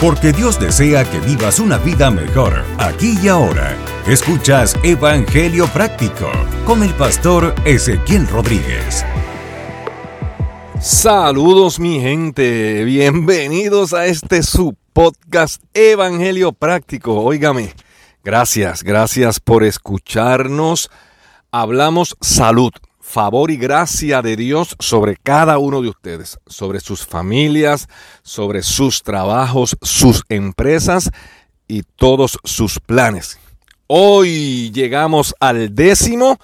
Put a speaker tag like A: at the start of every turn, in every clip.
A: porque Dios desea que vivas una vida mejor aquí y ahora. Escuchas Evangelio Práctico con el pastor Ezequiel Rodríguez.
B: Saludos mi gente, bienvenidos a este su podcast Evangelio Práctico. Óigame, gracias, gracias por escucharnos. Hablamos salud, favor y gracia de Dios sobre cada uno de ustedes, sobre sus familias, sobre sus trabajos, sus empresas y todos sus planes. Hoy llegamos al décimo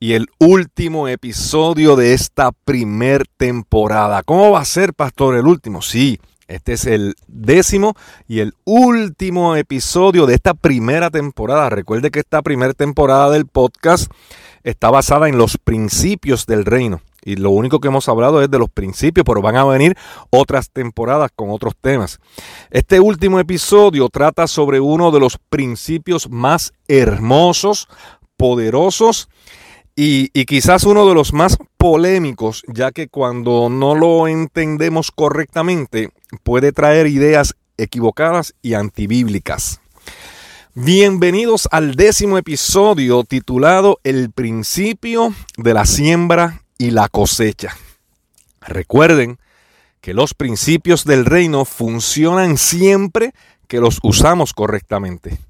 B: y el último episodio de esta primer temporada. ¿Cómo va a ser, pastor, el último? Sí, este es el décimo y el último episodio de esta primera temporada. Recuerde que esta primera temporada del podcast está basada en los principios del reino. Y lo único que hemos hablado es de los principios, pero van a venir otras temporadas con otros temas. Este último episodio trata sobre uno de los principios más hermosos, poderosos y, quizás uno de los más polémicos, ya que cuando no lo entendemos correctamente puede traer ideas equivocadas y antibíblicas. Bienvenidos al décimo episodio titulado El principio de la siembra y la cosecha. Recuerden que los principios del reino funcionan siempre que los usamos correctamente.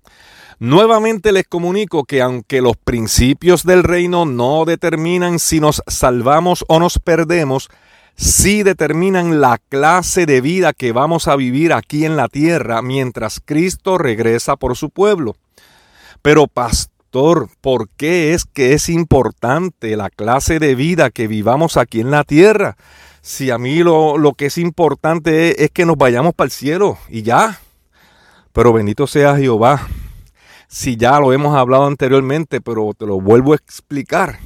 B: Nuevamente les comunico que aunque los principios del reino no determinan si nos salvamos o nos perdemos, sí determinan la clase de vida que vamos a vivir aquí en la tierra mientras Cristo regresa por su pueblo. Pero pastor, ¿por qué es que es importante la clase de vida que vivamos aquí en la tierra? Si a mí lo, lo que es importante es, es que nos vayamos para el cielo y ya. Pero bendito sea Jehová si ya lo hemos hablado anteriormente, pero te lo vuelvo a explicar.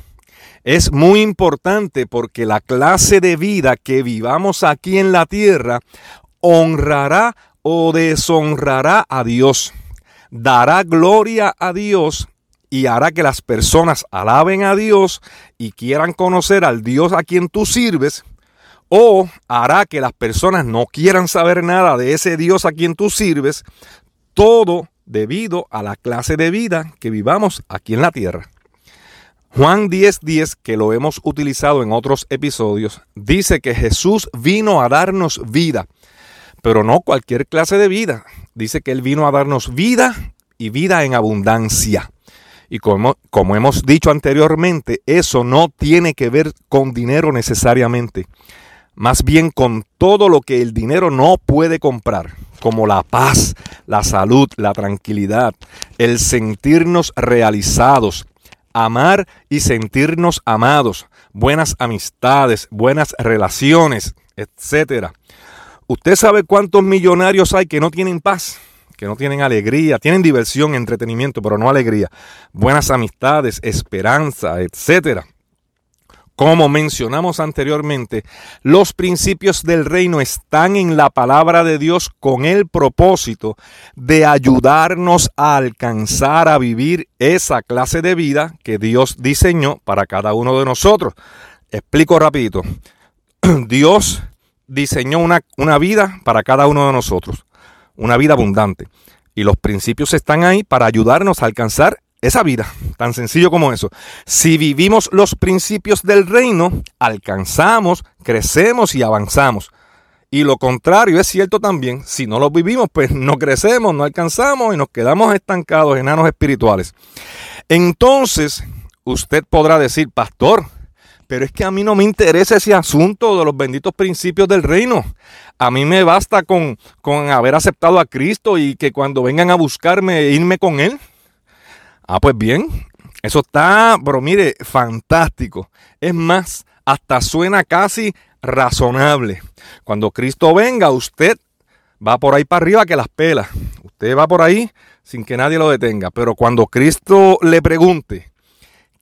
B: Es muy importante porque la clase de vida que vivamos aquí en la tierra honrará o deshonrará a Dios. Dará gloria a Dios y hará que las personas alaben a Dios y quieran conocer al Dios a quien tú sirves. O hará que las personas no quieran saber nada de ese Dios a quien tú sirves. Todo debido a la clase de vida que vivamos aquí en la tierra. Juan 10:10, que lo hemos utilizado en otros episodios, dice que Jesús vino a darnos vida, pero no cualquier clase de vida. Dice que Él vino a darnos vida y vida en abundancia. Y como, como hemos dicho anteriormente, eso no tiene que ver con dinero necesariamente, más bien con todo lo que el dinero no puede comprar como la paz, la salud, la tranquilidad, el sentirnos realizados, amar y sentirnos amados, buenas amistades, buenas relaciones, etc. ¿Usted sabe cuántos millonarios hay que no tienen paz? que no tienen alegría, tienen diversión, entretenimiento, pero no alegría, buenas amistades, esperanza, etcétera. Como mencionamos anteriormente, los principios del reino están en la palabra de Dios con el propósito de ayudarnos a alcanzar a vivir esa clase de vida que Dios diseñó para cada uno de nosotros. Explico rapidito. Dios diseñó una, una vida para cada uno de nosotros, una vida abundante. Y los principios están ahí para ayudarnos a alcanzar esa vida, tan sencillo como eso. Si vivimos los principios del reino, alcanzamos, crecemos y avanzamos. Y lo contrario es cierto también, si no los vivimos, pues no crecemos, no alcanzamos y nos quedamos estancados, enanos espirituales. Entonces, usted podrá decir, pastor, pero es que a mí no me interesa ese asunto de los benditos principios del reino. A mí me basta con, con haber aceptado a Cristo y que cuando vengan a buscarme, irme con Él. Ah, pues bien, eso está, pero mire, fantástico. Es más, hasta suena casi razonable. Cuando Cristo venga, usted va por ahí para arriba que las pela. Usted va por ahí sin que nadie lo detenga. Pero cuando Cristo le pregunte,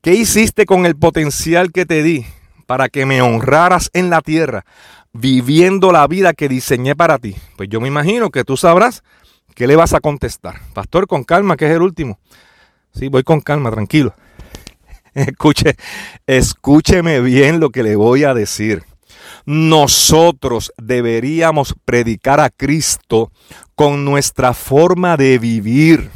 B: ¿qué hiciste con el potencial que te di para que me honraras en la tierra, viviendo la vida que diseñé para ti? Pues yo me imagino que tú sabrás qué le vas a contestar. Pastor, con calma, que es el último. Sí, voy con calma, tranquilo. Escuche, escúcheme bien lo que le voy a decir. Nosotros deberíamos predicar a Cristo con nuestra forma de vivir.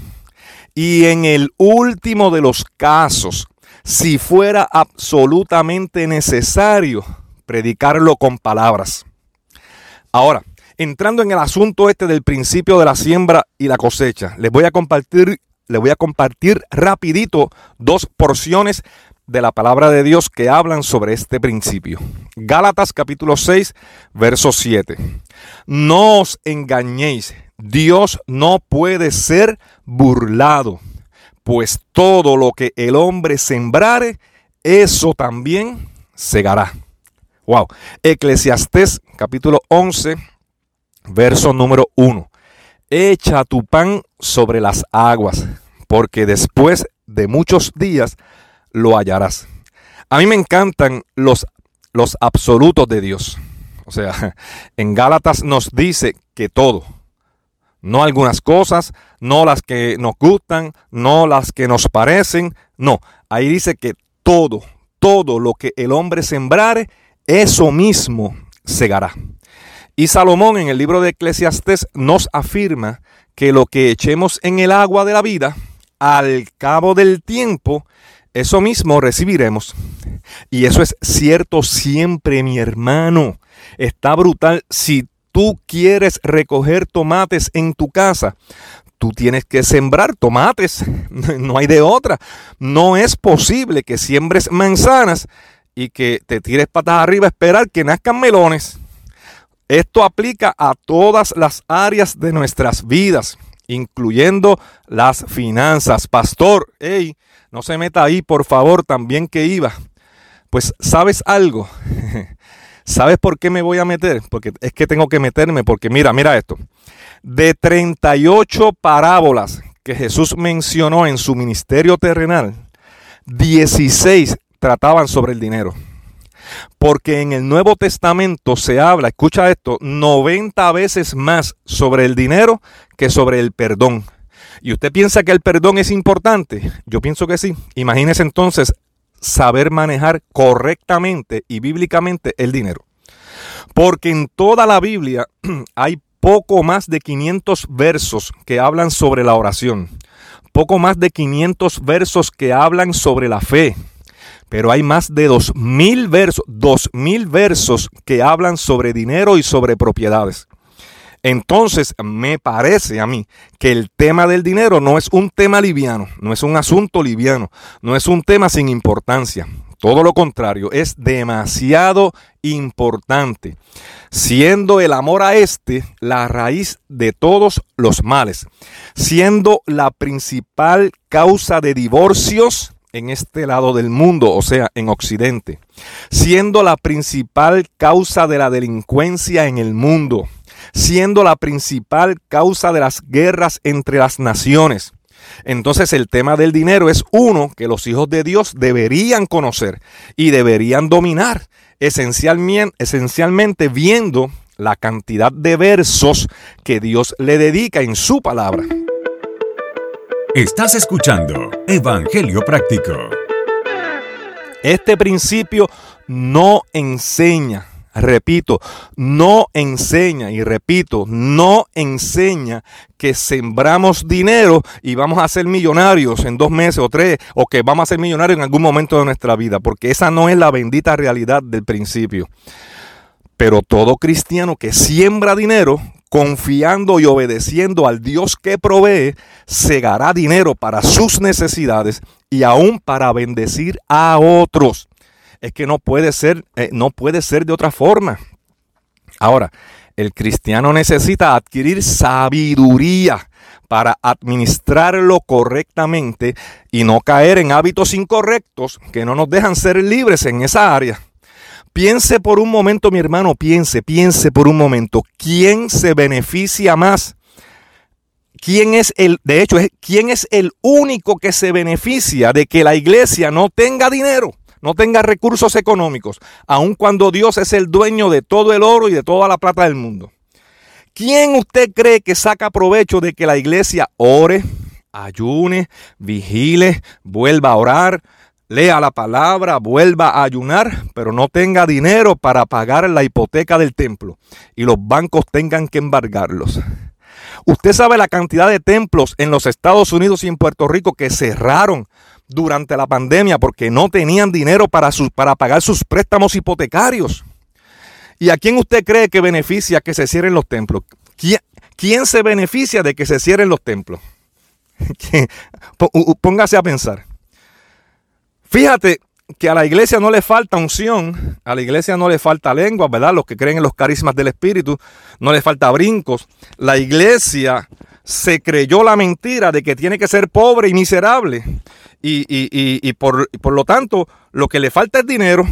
B: Y en el último de los casos, si fuera absolutamente necesario, predicarlo con palabras. Ahora, entrando en el asunto este del principio de la siembra y la cosecha, les voy a compartir, les voy a compartir rapidito dos porciones de la palabra de Dios que hablan sobre este principio. Gálatas capítulo 6, verso 7. No os engañéis, Dios no puede ser burlado, pues todo lo que el hombre sembrare, eso también segará. Wow. Eclesiastés capítulo 11, verso número 1. Echa tu pan sobre las aguas, porque después de muchos días lo hallarás. A mí me encantan los, los absolutos de Dios. O sea, en Gálatas nos dice que todo, no algunas cosas, no las que nos gustan, no las que nos parecen, no, ahí dice que todo, todo lo que el hombre sembrare, eso mismo segará. Y Salomón en el libro de Eclesiastes nos afirma que lo que echemos en el agua de la vida, al cabo del tiempo, eso mismo recibiremos. Y eso es cierto siempre, mi hermano. Está brutal. Si tú quieres recoger tomates en tu casa, tú tienes que sembrar tomates. No hay de otra. No es posible que siembres manzanas y que te tires patas arriba a esperar que nazcan melones. Esto aplica a todas las áreas de nuestras vidas, incluyendo las finanzas. Pastor, hey, no se meta ahí, por favor, también que iba. Pues, ¿sabes algo? ¿Sabes por qué me voy a meter? Porque es que tengo que meterme, porque mira, mira esto. De 38 parábolas que Jesús mencionó en su ministerio terrenal, 16 trataban sobre el dinero. Porque en el Nuevo Testamento se habla, escucha esto, 90 veces más sobre el dinero que sobre el perdón. ¿Y usted piensa que el perdón es importante? Yo pienso que sí. Imagínese entonces saber manejar correctamente y bíblicamente el dinero. Porque en toda la Biblia hay poco más de 500 versos que hablan sobre la oración. Poco más de 500 versos que hablan sobre la fe pero hay más de dos mil versos, dos mil versos que hablan sobre dinero y sobre propiedades. Entonces me parece a mí que el tema del dinero no es un tema liviano, no es un asunto liviano, no es un tema sin importancia. Todo lo contrario, es demasiado importante, siendo el amor a este la raíz de todos los males, siendo la principal causa de divorcios, en este lado del mundo, o sea, en Occidente, siendo la principal causa de la delincuencia en el mundo, siendo la principal causa de las guerras entre las naciones. Entonces el tema del dinero es uno que los hijos de Dios deberían conocer y deberían dominar, esencialmente, esencialmente viendo la cantidad de versos que Dios le dedica en su palabra.
A: Estás escuchando Evangelio Práctico.
B: Este principio no enseña, repito, no enseña y repito, no enseña que sembramos dinero y vamos a ser millonarios en dos meses o tres, o que vamos a ser millonarios en algún momento de nuestra vida, porque esa no es la bendita realidad del principio. Pero todo cristiano que siembra dinero confiando y obedeciendo al Dios que provee, segará dinero para sus necesidades y aún para bendecir a otros. Es que no puede ser, eh, no puede ser de otra forma. Ahora, el cristiano necesita adquirir sabiduría para administrarlo correctamente y no caer en hábitos incorrectos que no nos dejan ser libres en esa área. Piense por un momento, mi hermano, piense, piense por un momento, ¿quién se beneficia más? ¿Quién es el, de hecho, quién es el único que se beneficia de que la iglesia no tenga dinero, no tenga recursos económicos, aun cuando Dios es el dueño de todo el oro y de toda la plata del mundo? ¿Quién usted cree que saca provecho de que la iglesia ore, ayune, vigile, vuelva a orar, lea la palabra, vuelva a ayunar, pero no tenga dinero para pagar la hipoteca del templo y los bancos tengan que embargarlos. Usted sabe la cantidad de templos en los Estados Unidos y en Puerto Rico que cerraron durante la pandemia porque no tenían dinero para, para pagar sus préstamos hipotecarios. ¿Y a quién usted cree que beneficia que se cierren los templos? ¿Quién, quién se beneficia de que se cierren los templos? Póngase a pensar. Fíjate que a la iglesia no le falta unción, a la iglesia no le falta lengua, ¿verdad? Los que creen en los carismas del Espíritu, no le falta brincos. La iglesia se creyó la mentira de que tiene que ser pobre y miserable. Y, y, y, por, por, lo tanto, lo que le falta es dinero.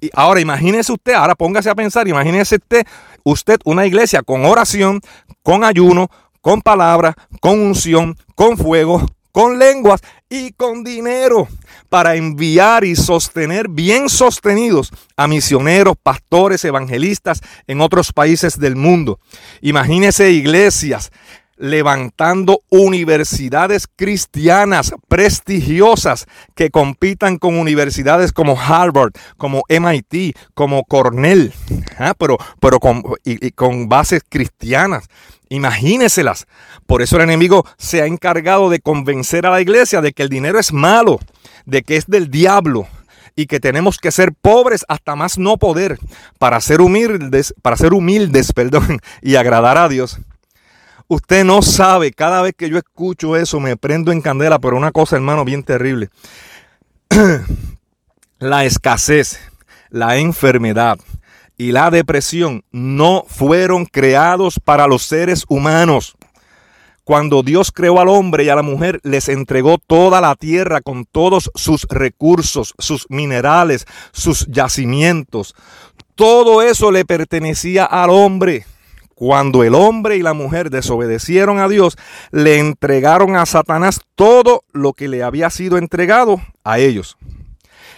B: Y ahora imagínese usted, ahora póngase a pensar, imagínese usted, usted una iglesia con oración, con ayuno, con palabra, con unción, con fuego, con lenguas y con dinero para enviar y sostener bien sostenidos a misioneros, pastores, evangelistas en otros países del mundo. Imagínese iglesias levantando universidades cristianas prestigiosas que compitan con universidades como Harvard, como MIT, como Cornell, ¿ah? pero, pero con, y, con bases cristianas. Imagíneselas. Por eso el enemigo se ha encargado de convencer a la iglesia de que el dinero es malo, de que es del diablo, y que tenemos que ser pobres hasta más no poder para ser humildes, para ser humildes, perdón, y agradar a Dios. Usted no sabe, cada vez que yo escucho eso me prendo en candela, pero una cosa, hermano, bien terrible. la escasez, la enfermedad y la depresión no fueron creados para los seres humanos. Cuando Dios creó al hombre y a la mujer, les entregó toda la tierra con todos sus recursos, sus minerales, sus yacimientos. Todo eso le pertenecía al hombre. Cuando el hombre y la mujer desobedecieron a Dios, le entregaron a Satanás todo lo que le había sido entregado a ellos.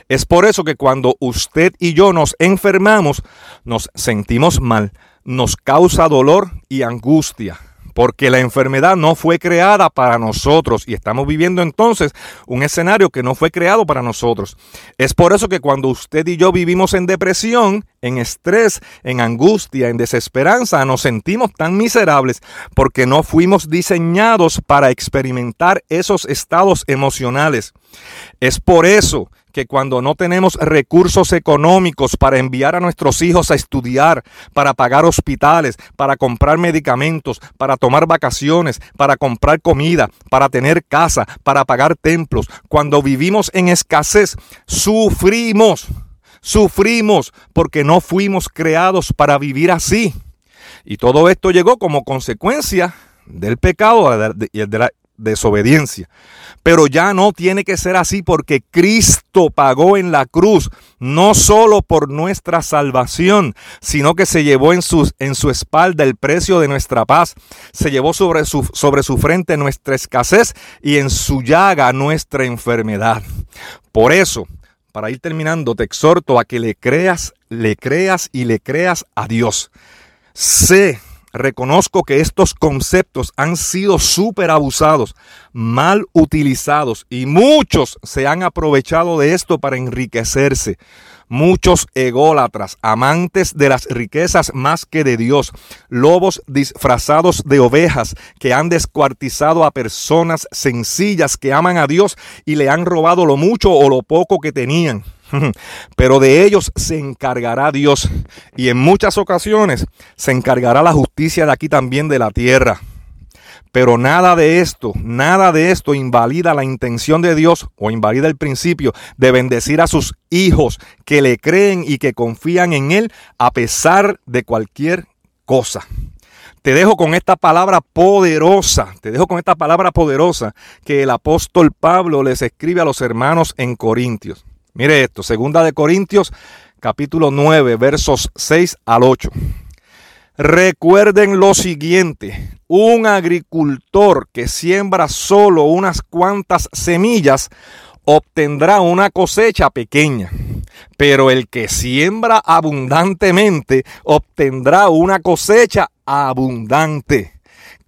B: Es por eso que cuando usted y yo nos enfermamos, nos sentimos mal, nos causa dolor y angustia porque la enfermedad no fue creada para nosotros y estamos viviendo entonces un escenario que no fue creado para nosotros. Es por eso que cuando usted y yo vivimos en depresión, en estrés, en angustia, en desesperanza, nos sentimos tan miserables porque no fuimos diseñados para experimentar esos estados emocionales. Es por eso que cuando no tenemos recursos económicos para enviar a nuestros hijos a estudiar, para pagar hospitales, para comprar medicamentos, para tomar vacaciones, para comprar comida, para tener casa, para pagar templos, cuando vivimos en escasez, sufrimos, sufrimos porque no fuimos creados para vivir así. Y todo esto llegó como consecuencia del pecado y de la desobediencia. Pero ya no tiene que ser así porque Cristo pagó en la cruz, no solo por nuestra salvación, sino que se llevó en su, en su espalda el precio de nuestra paz, se llevó sobre su, sobre su frente nuestra escasez y en su llaga nuestra enfermedad. Por eso, para ir terminando, te exhorto a que le creas, le creas y le creas a Dios. Sé reconozco que estos conceptos han sido súper abusados, mal utilizados y muchos se han aprovechado de esto para enriquecerse. Muchos ególatras, amantes de las riquezas más que de Dios, lobos disfrazados de ovejas que han descuartizado a personas sencillas que aman a Dios y le han robado lo mucho o lo poco que tenían. Pero de ellos se encargará Dios. Y en muchas ocasiones se encargará la justicia de aquí también de la tierra. Pero nada de esto, nada de esto invalida la intención de Dios o invalida el principio de bendecir a sus hijos que le creen y que confían en Él a pesar de cualquier cosa. Te dejo con esta palabra poderosa, te dejo con esta palabra poderosa que el apóstol Pablo les escribe a los hermanos en Corintios. Mire esto, segunda de Corintios, capítulo 9, versos 6 al 8. Recuerden lo siguiente, un agricultor que siembra solo unas cuantas semillas obtendrá una cosecha pequeña, pero el que siembra abundantemente obtendrá una cosecha abundante.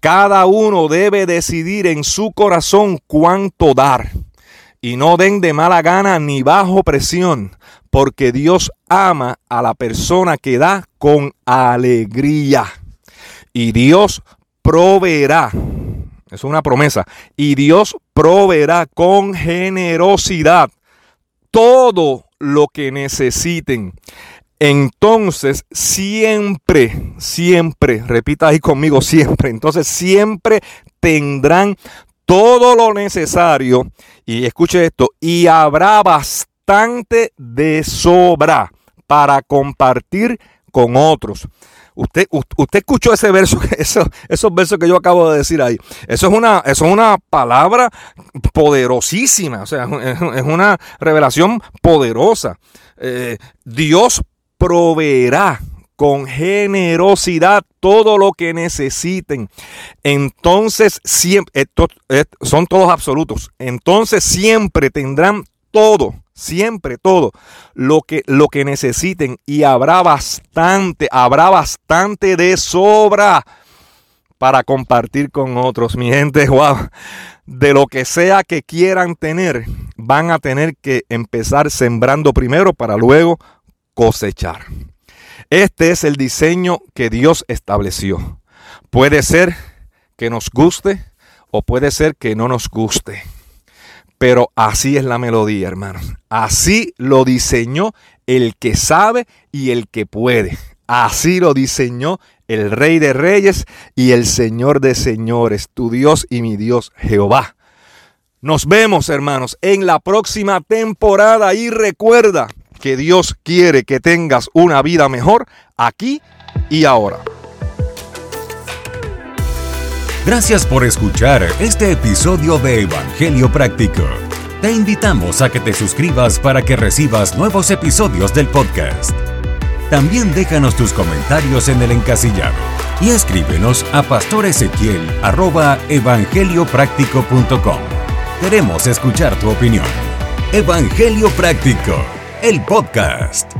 B: Cada uno debe decidir en su corazón cuánto dar y no den de mala gana ni bajo presión, porque Dios ama a la persona que da con alegría. Y Dios proveerá. Es una promesa. Y Dios proveerá con generosidad todo lo que necesiten. Entonces, siempre, siempre, repita ahí conmigo, siempre. Entonces, siempre tendrán todo lo necesario. Y escuche esto, y habrá bastante de sobra para compartir con otros. Usted, usted escuchó ese verso, esos, versos que yo acabo de decir ahí. Eso es una, eso es una palabra poderosísima, o sea, es una revelación poderosa. Eh, Dios proveerá con generosidad todo lo que necesiten. Entonces, siempre, son todos absolutos. Entonces, siempre tendrán todo, siempre todo lo que, lo que necesiten y habrá bastante, habrá bastante de sobra para compartir con otros. Mi gente, wow, de lo que sea que quieran tener, van a tener que empezar sembrando primero para luego cosechar. Este es el diseño que Dios estableció. Puede ser que nos guste o puede ser que no nos guste. Pero así es la melodía, hermanos. Así lo diseñó el que sabe y el que puede. Así lo diseñó el Rey de Reyes y el Señor de Señores, tu Dios y mi Dios Jehová. Nos vemos, hermanos, en la próxima temporada y recuerda, que Dios quiere que tengas una vida mejor aquí y ahora.
A: Gracias por escuchar este episodio de Evangelio Práctico. Te invitamos a que te suscribas para que recibas nuevos episodios del podcast. También déjanos tus comentarios en el encasillado y escríbenos a pastoresequiel.evangeliopráctico.com. Queremos escuchar tu opinión. Evangelio Práctico el podcast.